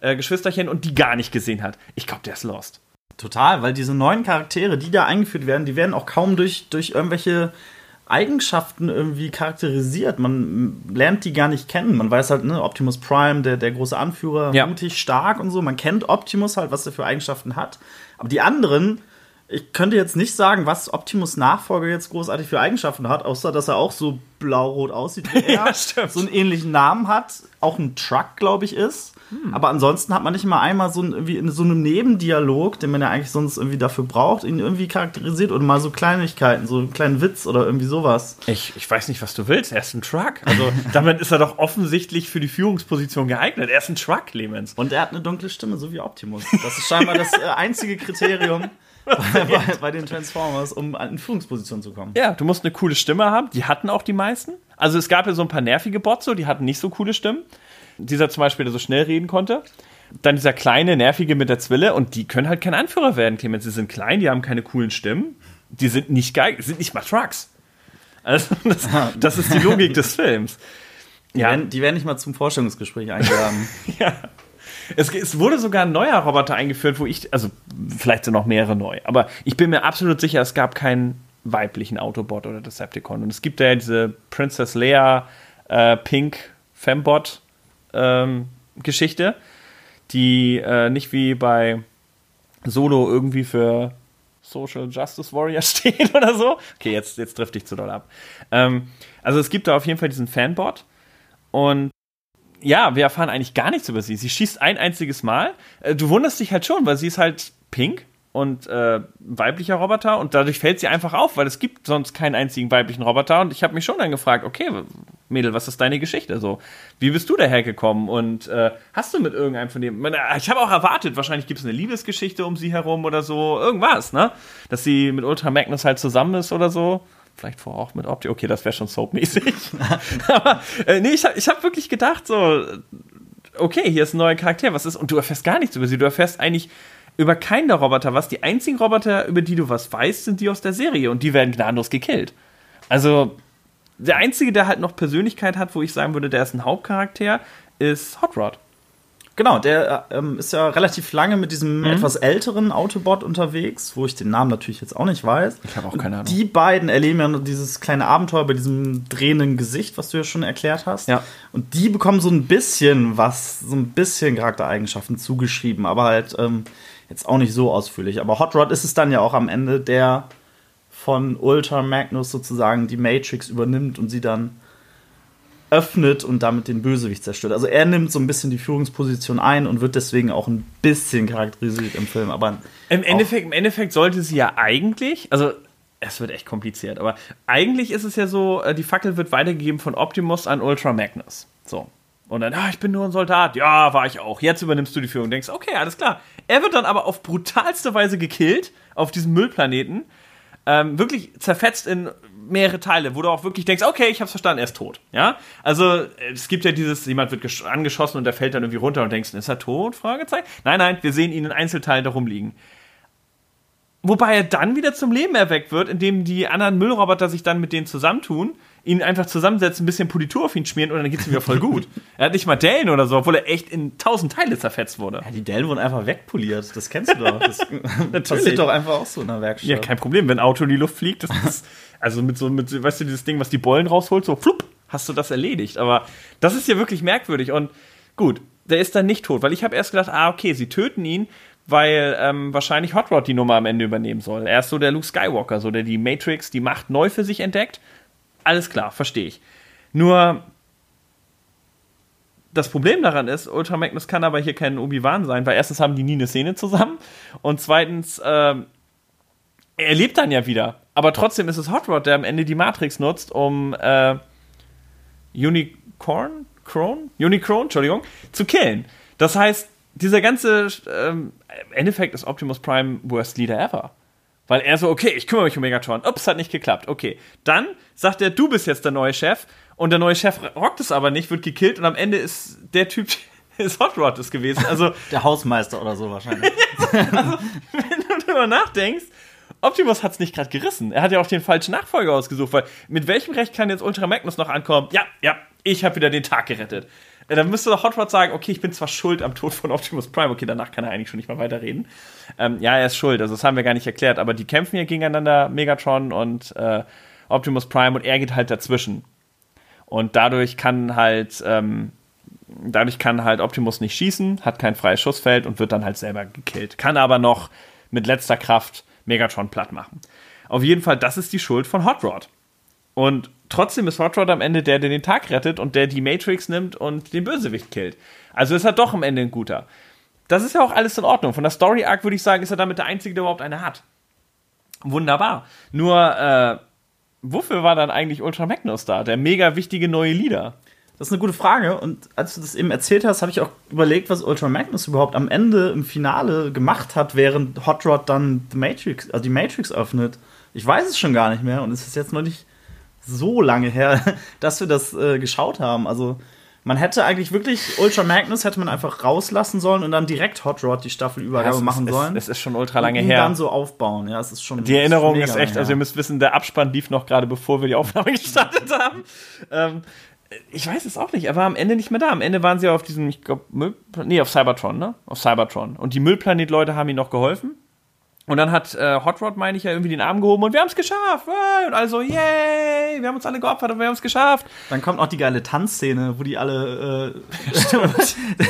S1: äh, Geschwisterchen und die gar nicht gesehen hat. Ich glaube, der ist lost.
S2: Total, weil diese neuen Charaktere, die da eingeführt werden, die werden auch kaum durch, durch irgendwelche Eigenschaften irgendwie charakterisiert. Man lernt die gar nicht kennen. Man weiß halt, ne, Optimus Prime, der, der große Anführer,
S1: Ja.
S2: mutig, stark und so. Man kennt Optimus halt, was er für Eigenschaften hat. Aber die anderen, ich könnte jetzt nicht sagen, was Optimus Nachfolger jetzt großartig für Eigenschaften hat, außer dass er auch so blau-rot aussieht wie er.
S1: Ja, stimmt.
S2: So einen ähnlichen Namen hat, auch ein Truck, glaube ich, ist.
S1: Hm.
S2: Aber ansonsten hat man nicht mal einmal so ein, in so einem Nebendialog, den man ja eigentlich sonst irgendwie dafür braucht, ihn irgendwie charakterisiert oder mal so Kleinigkeiten, so einen kleinen Witz oder irgendwie sowas.
S1: Ich, ich weiß nicht, was du willst. Er ist ein Truck. Also damit ist er doch offensichtlich für die Führungsposition geeignet. Er ist ein Truck, Clemens.
S2: Und er hat eine dunkle Stimme, so wie Optimus. Das ist scheinbar das äh, einzige Kriterium bei, bei, den Transformers, um in Führungsposition zu kommen.
S1: Ja, du musst eine coole Stimme haben. Die hatten auch die meisten. Also es gab ja so ein paar nervige Bots, so, die hatten nicht so coole Stimmen. Dieser zum Beispiel, der so schnell reden konnte. Dann dieser kleine, nervige mit der Zwille. Und die können halt kein Anführer werden, Clemens. Sie sind klein, die haben keine coolen Stimmen. Die sind nicht geil, sind nicht mal Trucks. Also das, das ist die Logik des Films.
S2: Die,
S1: Ja.
S2: werden, die werden nicht mal zum Vorstellungsgespräch eingeladen.
S1: Ja. Es, es wurde sogar ein neuer Roboter eingeführt, wo ich, also vielleicht sind noch mehrere neu, aber ich bin mir absolut sicher, es gab keinen weiblichen Autobot oder Decepticon. Und es gibt ja diese Princess Leia äh, Pink Fembot ähm, Geschichte, die äh, nicht wie bei Solo irgendwie für Social Justice Warrior steht oder so. Okay, jetzt, jetzt trifft ich zu doll ab. Ähm, also es gibt da auf jeden Fall diesen Fanbot und ja, wir erfahren eigentlich gar nichts über sie. Sie schießt ein einziges Mal. Äh, Du wunderst dich halt schon, weil sie ist halt pink und äh, weiblicher Roboter und dadurch fällt sie einfach auf, weil es gibt sonst keinen einzigen weiblichen Roboter und ich habe mich schon dann gefragt, okay, Mädel, was ist deine Geschichte so? Wie bist du dahergekommen und äh, hast du mit irgendeinem von dem, ich habe auch erwartet, wahrscheinlich gibt es eine Liebesgeschichte um sie herum oder so, irgendwas, ne? Dass sie mit Ultra Magnus halt zusammen ist oder so. Vielleicht vorher auch mit Opti. Okay, das wäre schon soapmäßig. Aber äh, nee, ich habe ich hab wirklich gedacht, so, okay, hier ist ein neuer Charakter, was ist? Und du erfährst gar nichts über sie. Du erfährst eigentlich über keinen der Roboter was. Die einzigen Roboter, über die du was weißt, sind die aus der Serie und die werden gnadenlos gekillt. Also, der einzige, der halt noch Persönlichkeit hat, wo ich sagen würde, der ist ein Hauptcharakter, ist Hot Rod.
S2: Genau, der äh, ähm, ist ja relativ lange mit diesem etwas älteren Autobot unterwegs, wo ich den Namen natürlich jetzt auch nicht weiß.
S1: Ich habe auch keine Ahnung.
S2: Die beiden erleben ja nur dieses kleine Abenteuer bei diesem drehenden Gesicht, was du ja schon erklärt hast.
S1: Ja.
S2: Und die bekommen so ein bisschen was, so ein bisschen Charaktereigenschaften zugeschrieben, aber halt ähm, jetzt auch nicht so ausführlich. Aber Hot Rod ist es dann ja auch am Ende, der von Ultra Magnus sozusagen die Matrix übernimmt und sie dann öffnet und damit den Bösewicht zerstört. Also er nimmt so ein bisschen die Führungsposition ein und wird deswegen auch ein bisschen charakterisiert im Film. Aber
S1: Im Endeffekt, Im Endeffekt sollte sie ja eigentlich, also es wird echt kompliziert, aber eigentlich ist es ja so, äh, die Fackel wird weitergegeben von Optimus an Ultra Magnus. So. Und dann, ah, ich bin nur ein Soldat. Ja, war ich auch. Jetzt übernimmst du die Führung. Denkst, okay, alles klar. Er wird dann aber auf brutalste Weise gekillt auf diesem Müllplaneten. Ähm, wirklich zerfetzt in mehrere Teile, wo du auch wirklich denkst, okay, ich hab's verstanden, er ist tot. Ja? Also, es gibt ja dieses, jemand wird gesch- angeschossen und der fällt dann irgendwie runter und denkst, ist er tot? Fragezeichen. Nein, nein, wir sehen ihn in Einzelteilen da rumliegen. Wobei er dann wieder zum Leben erweckt wird, indem die anderen Müllroboter sich dann mit denen zusammentun, ihn einfach zusammensetzen, ein bisschen Politur auf ihn schmieren und dann geht's ihm wieder voll gut. er hat nicht mal Dellen oder so, obwohl er echt in tausend Teile zerfetzt wurde.
S2: Ja, die Dellen wurden einfach wegpoliert. Das kennst du doch. Das passiert doch einfach auch so in der Werkstatt.
S1: Ja, kein Problem, wenn ein Auto in die Luft fliegt, das ist, also mit so, mit, weißt du, dieses Ding, was die Bollen rausholt, so flupp, hast du das erledigt. Aber das ist ja wirklich merkwürdig und gut, der ist dann nicht tot, weil ich habe erst gedacht, ah, okay, sie töten ihn, weil ähm, wahrscheinlich Hot Rod die Nummer am Ende übernehmen soll. Er ist so der Luke Skywalker, so der die Matrix, die Macht neu für sich entdeckt. Alles klar, verstehe ich. Nur das Problem daran ist, Ultra Magnus kann aber hier kein Obi-Wan sein, weil erstens haben die nie eine Szene zusammen und zweitens, ähm, er lebt dann ja wieder. Aber trotzdem ist es Hot Rod, der am Ende die Matrix nutzt, um äh, Unicorn, Crone, Unicron, Entschuldigung, zu killen. Das heißt, dieser ganze ähm, im Endeffekt ist Optimus Prime worst leader ever. Weil er so, okay, ich kümmere mich um Megatron. Ups, hat nicht geklappt. Okay. Dann sagt er, du bist jetzt der neue Chef. Und der neue Chef rockt es aber nicht, wird gekillt. Und am Ende ist der Typ, ist Hot Rod es gewesen. Also,
S2: Der Hausmeister oder so wahrscheinlich.
S1: wenn du darüber nachdenkst, Optimus hat es nicht gerade gerissen. Er hat ja auch den falschen Nachfolger ausgesucht, weil mit welchem Recht kann jetzt Ultra Magnus noch ankommen? Ja, ja, ich habe wieder den Tag gerettet. Äh, dann müsste doch Hot Rod sagen, okay, ich bin zwar schuld am Tod von Optimus Prime, okay, danach kann er eigentlich schon nicht mehr weiterreden. Ähm, ja, er ist schuld, also das haben wir gar nicht erklärt, aber die kämpfen hier gegeneinander, Megatron und äh, Optimus Prime, und er geht halt dazwischen. Und dadurch kann halt, ähm, dadurch kann halt Optimus nicht schießen, hat kein freies Schussfeld und wird dann halt selber gekillt. Kann aber noch mit letzter Kraft Megatron platt machen. Auf jeden Fall, das ist die Schuld von Hot Rod. Und trotzdem ist Hot Rod am Ende der, der den Tag rettet und der die Matrix nimmt und den Bösewicht killt. Also ist er doch am Ende ein guter. Das ist ja auch alles in Ordnung. Von der Story Arc würde ich sagen, ist er damit der Einzige, der überhaupt eine hat. Wunderbar. Nur, äh, wofür war dann eigentlich Ultra Magnus da? Der mega wichtige neue Leader.
S2: Das ist eine gute Frage. Und als du das eben erzählt hast, habe ich auch überlegt, was Ultra Magnus überhaupt am Ende im Finale gemacht hat, während Hot Rod dann die Matrix, also die Matrix öffnet. Ich weiß es schon gar nicht mehr und es ist jetzt noch nicht so lange her, dass wir das äh, geschaut haben. Also man hätte eigentlich wirklich Ultra Magnus hätte man einfach rauslassen sollen und dann direkt Hot Rod die Staffelübergabe
S1: Ja,
S2: machen
S1: es,
S2: sollen.
S1: Es, ist schon ultra lange
S2: und
S1: her.
S2: dann so aufbauen. Ja, es ist schon.
S1: Die Erinnerung
S2: mega
S1: ist echt, also ihr müsst wissen, der Abspann lief noch gerade bevor wir die Aufnahme gestartet haben. Ähm, ich weiß es auch nicht, er war am Ende nicht mehr da. Am Ende waren sie auf diesem, ich glaube, nee, auf Cybertron, ne? Auf Cybertron. Und die Müllplanet-Leute haben ihm noch geholfen. Und dann hat äh, Hot Rod, meine ich, ja irgendwie den Arm gehoben und wir haben es geschafft. Hey! Und also, yay, wir haben uns alle geopfert und wir haben es geschafft.
S2: Dann kommt auch die geile Tanzszene, wo die alle, äh,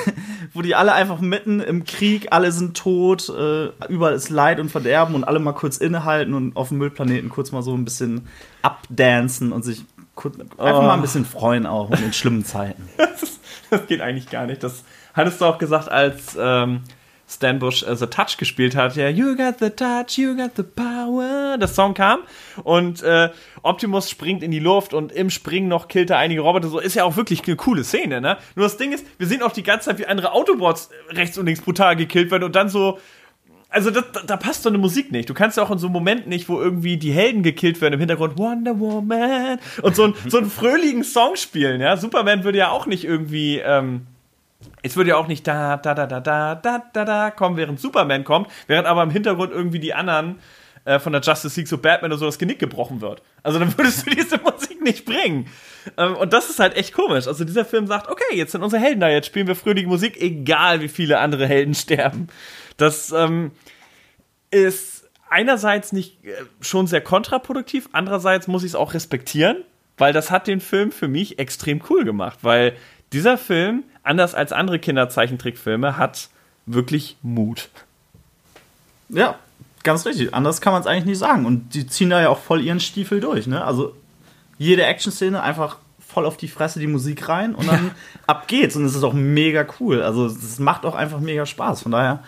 S2: wo die alle einfach mitten im Krieg, alle sind tot, äh, überall ist Leid und Verderben und alle mal kurz innehalten und auf dem Müllplaneten kurz mal so ein bisschen abdancen und sich einfach mal ein bisschen freuen auch in den schlimmen Zeiten.
S1: Das, das geht eigentlich gar nicht. Das hattest du auch gesagt, als ähm, Stan Bush äh, The Touch gespielt hat. Ja, You got the touch, you got the power. Das Song kam und äh, Optimus springt in die Luft und im Springen noch killt er einige Roboter. So ist ja auch wirklich eine coole Szene, ne? Nur das Ding ist, wir sehen auch die ganze Zeit, wie andere Autobots rechts und links brutal gekillt werden und dann so also das, da, passt so eine Musik nicht. Du kannst ja auch in so einem Moment nicht, wo irgendwie die Helden gekillt werden, im Hintergrund Wonder Woman und so, ein, so einen fröhlichen Song spielen, ja. Superman würde ja auch nicht irgendwie, ähm, es würde ja auch nicht da, da, da, da, da, da, da, da kommen, während Superman kommt, während aber im Hintergrund irgendwie die anderen äh, von der Justice League, so Batman oder so, das Genick gebrochen wird. Also dann würdest du diese Musik nicht bringen. Ähm, und das ist halt echt komisch. Also dieser Film sagt, okay, jetzt sind unsere Helden da, jetzt spielen wir fröhliche Musik, egal wie viele andere Helden sterben. Das ähm, ist einerseits nicht äh, schon sehr kontraproduktiv, andererseits muss ich es auch respektieren, weil das hat den Film für mich extrem cool gemacht, weil dieser Film, anders als andere Kinderzeichentrickfilme, hat wirklich Mut.
S2: Ja, ganz richtig. Anders kann man es eigentlich nicht sagen. Und die ziehen da ja auch voll ihren Stiefel durch, ne? Also jede Action-Szene einfach voll auf die Fresse die Musik rein und dann ab geht's. Und es ist auch mega cool. Also es macht auch einfach mega Spaß. Von daher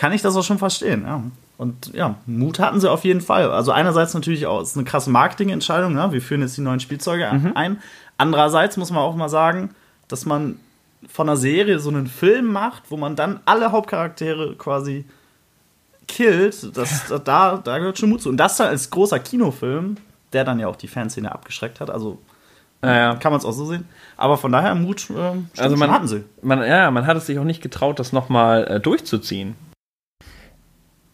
S2: kann ich das auch schon verstehen, ja. Und ja, Mut hatten sie auf jeden Fall. Also einerseits natürlich auch, es ist eine krasse Marketingentscheidung, ne? wir führen jetzt die neuen Spielzeuge ein. Andererseits muss man auch mal sagen, dass man von einer Serie so einen Film macht, wo man dann alle Hauptcharaktere quasi killt, das, da, da gehört schon Mut zu. Und das dann als großer Kinofilm, der dann ja auch die Fanszene abgeschreckt hat, also
S1: Naja.
S2: kann man es auch so sehen. Aber von daher Mut, äh,
S1: Also man,
S2: hatten sie.
S1: Man, ja, man hat es sich auch nicht getraut, das nochmal äh, durchzuziehen.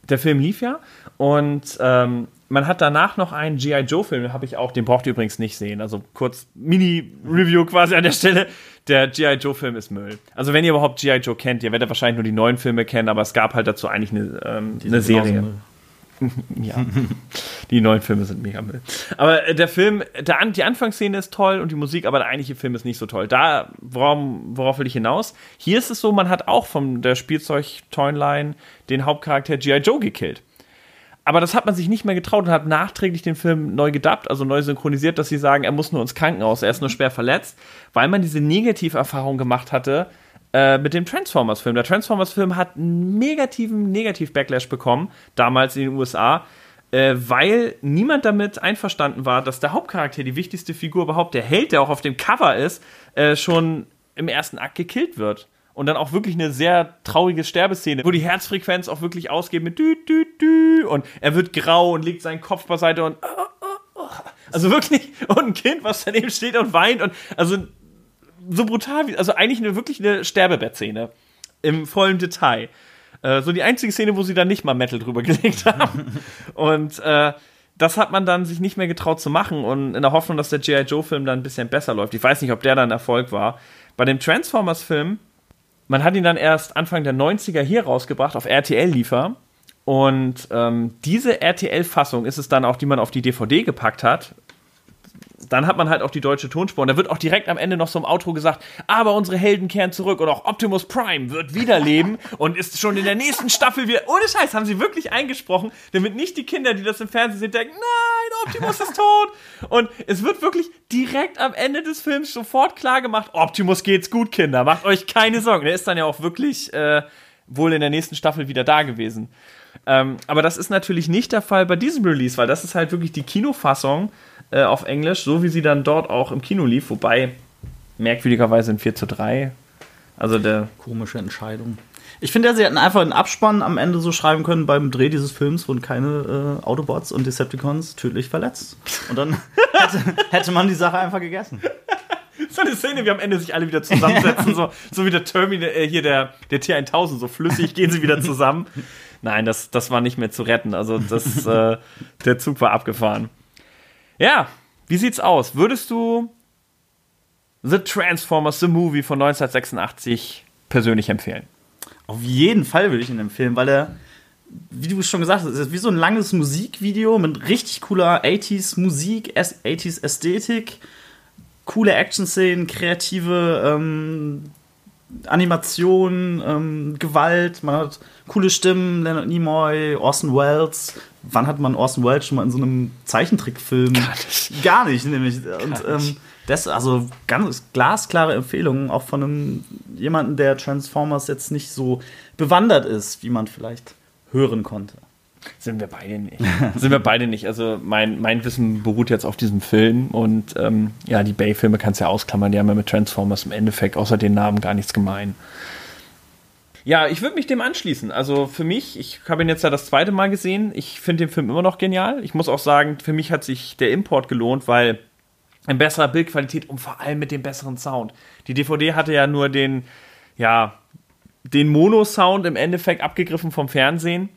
S1: Der Film lief ja und ähm, man hat danach noch einen G.I. Joe-Film, den habe ich auch, den braucht ihr übrigens nicht sehen. Also kurz Mini-Review quasi an der Stelle. Der G.I. Joe-Film ist Müll. Also wenn ihr überhaupt G.I. Joe kennt, ihr werdet wahrscheinlich nur die neuen Filme kennen, aber es gab halt dazu eigentlich eine, ähm, eine Serie.
S2: Müll.
S1: Ja, die neuen Filme sind mega Müll. Aber äh, der Film, der, die Anfangsszene ist toll und die Musik, aber der eigentliche Film ist nicht so toll. Da, worauf, worauf will ich hinaus? Hier ist es so, man hat auch von der Spielzeug-Toyline den Hauptcharakter G.I. Joe gekillt. Aber das hat man sich nicht mehr getraut und hat nachträglich den Film neu gedubbt, also neu synchronisiert, dass sie sagen, er muss nur ins Krankenhaus, er ist nur schwer verletzt, weil man diese Negativerfahrung gemacht hatte äh, mit dem Transformers-Film. Der Transformers-Film hat einen negativen Negativ-Backlash bekommen, damals in den USA, äh, weil niemand damit einverstanden war, dass der Hauptcharakter, die wichtigste Figur überhaupt, der Held, der auch auf dem Cover ist, äh, schon im ersten Akt gekillt wird. Und dann auch wirklich eine sehr traurige Sterbeszene, wo die Herzfrequenz auch wirklich ausgeht mit dü, dü, dü. Und er wird grau und legt seinen Kopf beiseite und. Also wirklich. Und ein Kind, was daneben steht und weint. Und also so brutal wie. Also eigentlich eine, wirklich eine Sterbebettszene. Im vollen Detail. Äh, so die einzige Szene, wo sie dann nicht mal Metal drüber gelegt haben. und äh, das hat man dann sich nicht mehr getraut zu machen und in der Hoffnung, dass der G.I. Joe-Film dann ein bisschen besser läuft. Ich weiß nicht, ob der dann Erfolg war. Bei dem Transformers-Film, man hat ihn dann erst Anfang der 90er hier rausgebracht, auf RTL-Liefer. Und ähm, diese RTL-Fassung ist es dann auch, die man auf die DVD gepackt hat dann hat man halt auch die deutsche Tonspur und da wird auch direkt am Ende noch so im Outro gesagt, aber unsere Helden kehren zurück und auch Optimus Prime wird wiederleben und ist schon in der nächsten Staffel wieder. Ohne Scheiß, haben sie wirklich eingesprochen, damit nicht die Kinder, die das im Fernsehen sehen, denken, nein, Optimus ist tot. Und es wird wirklich direkt am Ende des Films sofort klar gemacht, Optimus geht's gut, Kinder, macht euch keine Sorgen. Der ist dann ja auch wirklich äh, wohl in der nächsten Staffel wieder da gewesen. Ähm, aber das ist natürlich nicht der Fall bei diesem Release, weil das ist halt wirklich die Kinofassung äh, auf Englisch, so wie sie dann dort auch im Kino lief, wobei merkwürdigerweise in 4 zu 3. Also der.
S2: Komische Entscheidung. Ich finde ja, sie hätten einfach einen Abspann am Ende so schreiben können, beim Dreh dieses Films wurden keine äh, Autobots und Decepticons tödlich verletzt. Und dann hätte, hätte man die Sache einfach gegessen.
S1: So eine Szene, wie am Ende sich alle wieder zusammensetzen, so, so wie der Terminator, äh, hier der, der T1000, so flüssig gehen sie wieder zusammen. Nein, das, das war nicht mehr zu retten. Also das, äh, der Zug war abgefahren. Ja, wie sieht's aus? Würdest du The Transformers, The Movie von 1986 persönlich empfehlen?
S2: Auf jeden Fall würde ich ihn empfehlen, weil er, wie du schon gesagt hast, ist wie so ein langes Musikvideo mit richtig cooler 80s Musik, 80s Ästhetik, coole Action-Szenen, kreative ähm, Animation, ähm, Gewalt, man hat coole Stimmen, Leonard Nimoy, Orson Welles. Wann hat man Orson Welles schon mal in so einem Zeichentrickfilm? Gar nicht. Gar nicht, nämlich. Gar Und ähm, das, also ganz glasklare Empfehlungen, auch von einem jemanden, der Transformers jetzt nicht so bewandert ist, wie man vielleicht hören konnte.
S1: Sind wir beide nicht. Sind wir beide nicht. Also mein, mein Wissen beruht jetzt auf diesem Film und ähm, ja, die Bay-Filme kannst du ja ausklammern, die haben ja mit Transformers im Endeffekt außer den Namen gar nichts gemein. Ja, ich würde mich dem anschließen. Also für mich, ich habe ihn jetzt ja das zweite Mal gesehen. Ich finde den Film immer noch genial. Ich muss auch sagen, für mich hat sich der Import gelohnt, weil in besserer Bildqualität und vor allem mit dem besseren Sound. Die DVD hatte ja nur den, ja, den Mono-Sound im Endeffekt abgegriffen vom Fernsehen.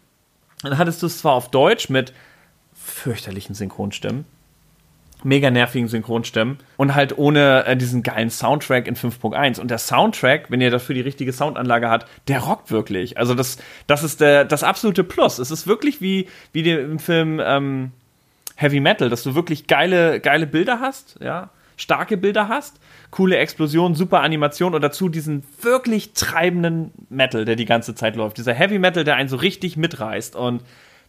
S1: Dann hattest du es zwar auf Deutsch mit fürchterlichen Synchronstimmen, mega nervigen Synchronstimmen und halt ohne äh, diesen geilen Soundtrack in 5.1. Und der Soundtrack, wenn ihr dafür die richtige Soundanlage habt, der rockt wirklich. Also das, das ist der, das absolute Plus. Es ist wirklich wie, wie im Film ähm, Heavy Metal, dass du wirklich geile, geile Bilder hast, ja, starke Bilder hast, coole Explosionen, super Animation und dazu diesen wirklich treibenden Metal, der die ganze Zeit läuft. Dieser Heavy Metal, der einen so richtig mitreißt. Und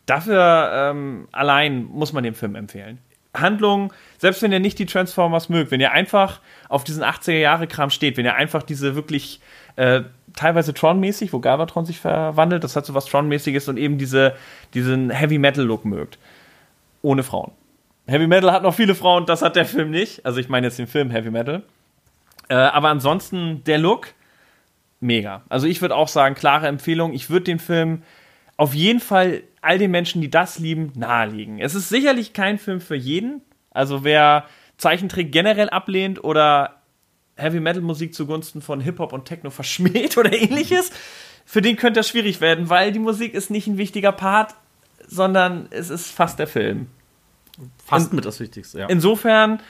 S1: dafür ähm, allein muss man den Film empfehlen. Handlung, selbst wenn ihr nicht die Transformers mögt, wenn ihr einfach auf diesen 80er-Jahre-Kram steht, wenn ihr einfach diese wirklich äh, teilweise Tron-mäßig, wo Galvatron sich verwandelt, das hat so was Tron-mäßiges und eben diese, diesen Heavy-Metal-Look mögt. Ohne Frauen. Heavy Metal hat noch viele Frauen, das hat der Film nicht. Also ich meine jetzt den Film Heavy Metal. Äh, aber ansonsten der Look, mega. Also ich würde auch sagen, klare Empfehlung. Ich würde den Film auf jeden Fall all den Menschen, die das lieben, nahelegen. Es ist sicherlich kein Film für jeden. Also wer Zeichentrick generell ablehnt oder Heavy Metal Musik zugunsten von Hip Hop und Techno verschmäht oder ähnliches, für den könnte das schwierig werden, weil die Musik ist nicht ein wichtiger Part, sondern es ist fast der Film.
S2: Fast mit das Wichtigste,
S1: ja. Insofern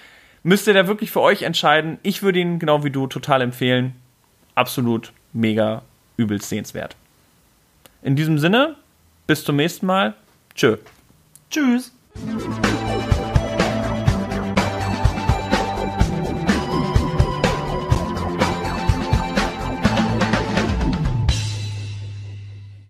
S1: müsst ihr da wirklich für euch entscheiden. Ich würde ihn genau wie du total empfehlen. Absolut mega übelst sehenswert. In diesem Sinne, bis zum nächsten Mal. Tschö.
S2: Tschüss.